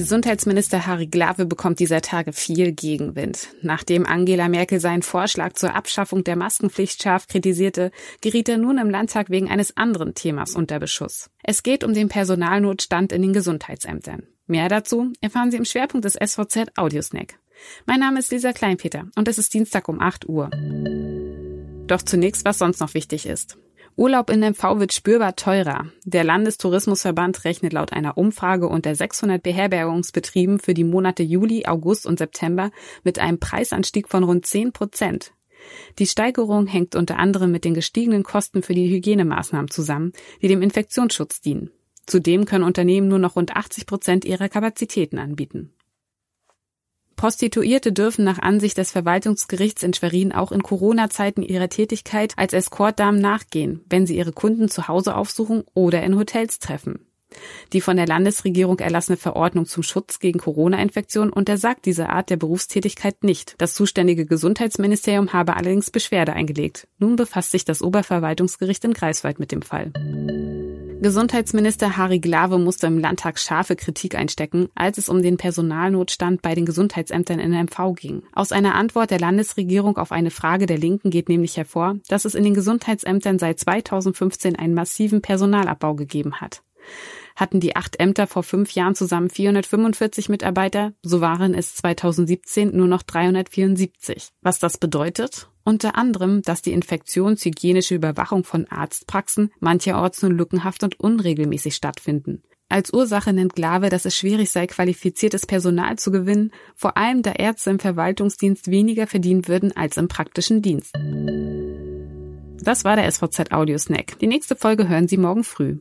Gesundheitsminister Harry Glawe bekommt dieser Tage viel Gegenwind. Nachdem Angela Merkel seinen Vorschlag zur Abschaffung der Maskenpflicht scharf kritisierte, geriet er nun im Landtag wegen eines anderen Themas unter Beschuss. Es geht um den Personalnotstand in den Gesundheitsämtern. Mehr dazu erfahren Sie im Schwerpunkt des SVZ Audiosnack. Mein Name ist Lisa Kleinpeter und es ist Dienstag um 8 Uhr. Doch zunächst, was sonst noch wichtig ist. Urlaub in MV wird spürbar teurer. Der Landestourismusverband rechnet laut einer Umfrage unter 600 Beherbergungsbetrieben für die Monate Juli, August und September mit einem Preisanstieg von rund 10 Prozent. Die Steigerung hängt unter anderem mit den gestiegenen Kosten für die Hygienemaßnahmen zusammen, die dem Infektionsschutz dienen. Zudem können Unternehmen nur noch rund 80 Prozent ihrer Kapazitäten anbieten. Prostituierte dürfen nach Ansicht des Verwaltungsgerichts in Schwerin auch in Corona-Zeiten ihrer Tätigkeit als Escortdamen nachgehen, wenn sie ihre Kunden zu Hause aufsuchen oder in Hotels treffen. Die von der Landesregierung erlassene Verordnung zum Schutz gegen Corona-Infektionen untersagt diese Art der Berufstätigkeit nicht. Das zuständige Gesundheitsministerium habe allerdings Beschwerde eingelegt. Nun befasst sich das Oberverwaltungsgericht in Greifswald mit dem Fall. Gesundheitsminister Harry Glawe musste im Landtag scharfe Kritik einstecken, als es um den Personalnotstand bei den Gesundheitsämtern in MV ging. Aus einer Antwort der Landesregierung auf eine Frage der Linken geht nämlich hervor, dass es in den Gesundheitsämtern seit 2015 einen massiven Personalabbau gegeben hat. Hatten die acht Ämter vor fünf Jahren zusammen 445 Mitarbeiter, so waren es 2017 nur noch 374. Was das bedeutet? Unter anderem, dass die infektionshygienische Überwachung von Arztpraxen mancherorts nur lückenhaft und unregelmäßig stattfinden. Als Ursache nennt Glave, dass es schwierig sei, qualifiziertes Personal zu gewinnen, vor allem da Ärzte im Verwaltungsdienst weniger verdienen würden als im praktischen Dienst. Das war der SVZ Audio Snack. Die nächste Folge hören Sie morgen früh.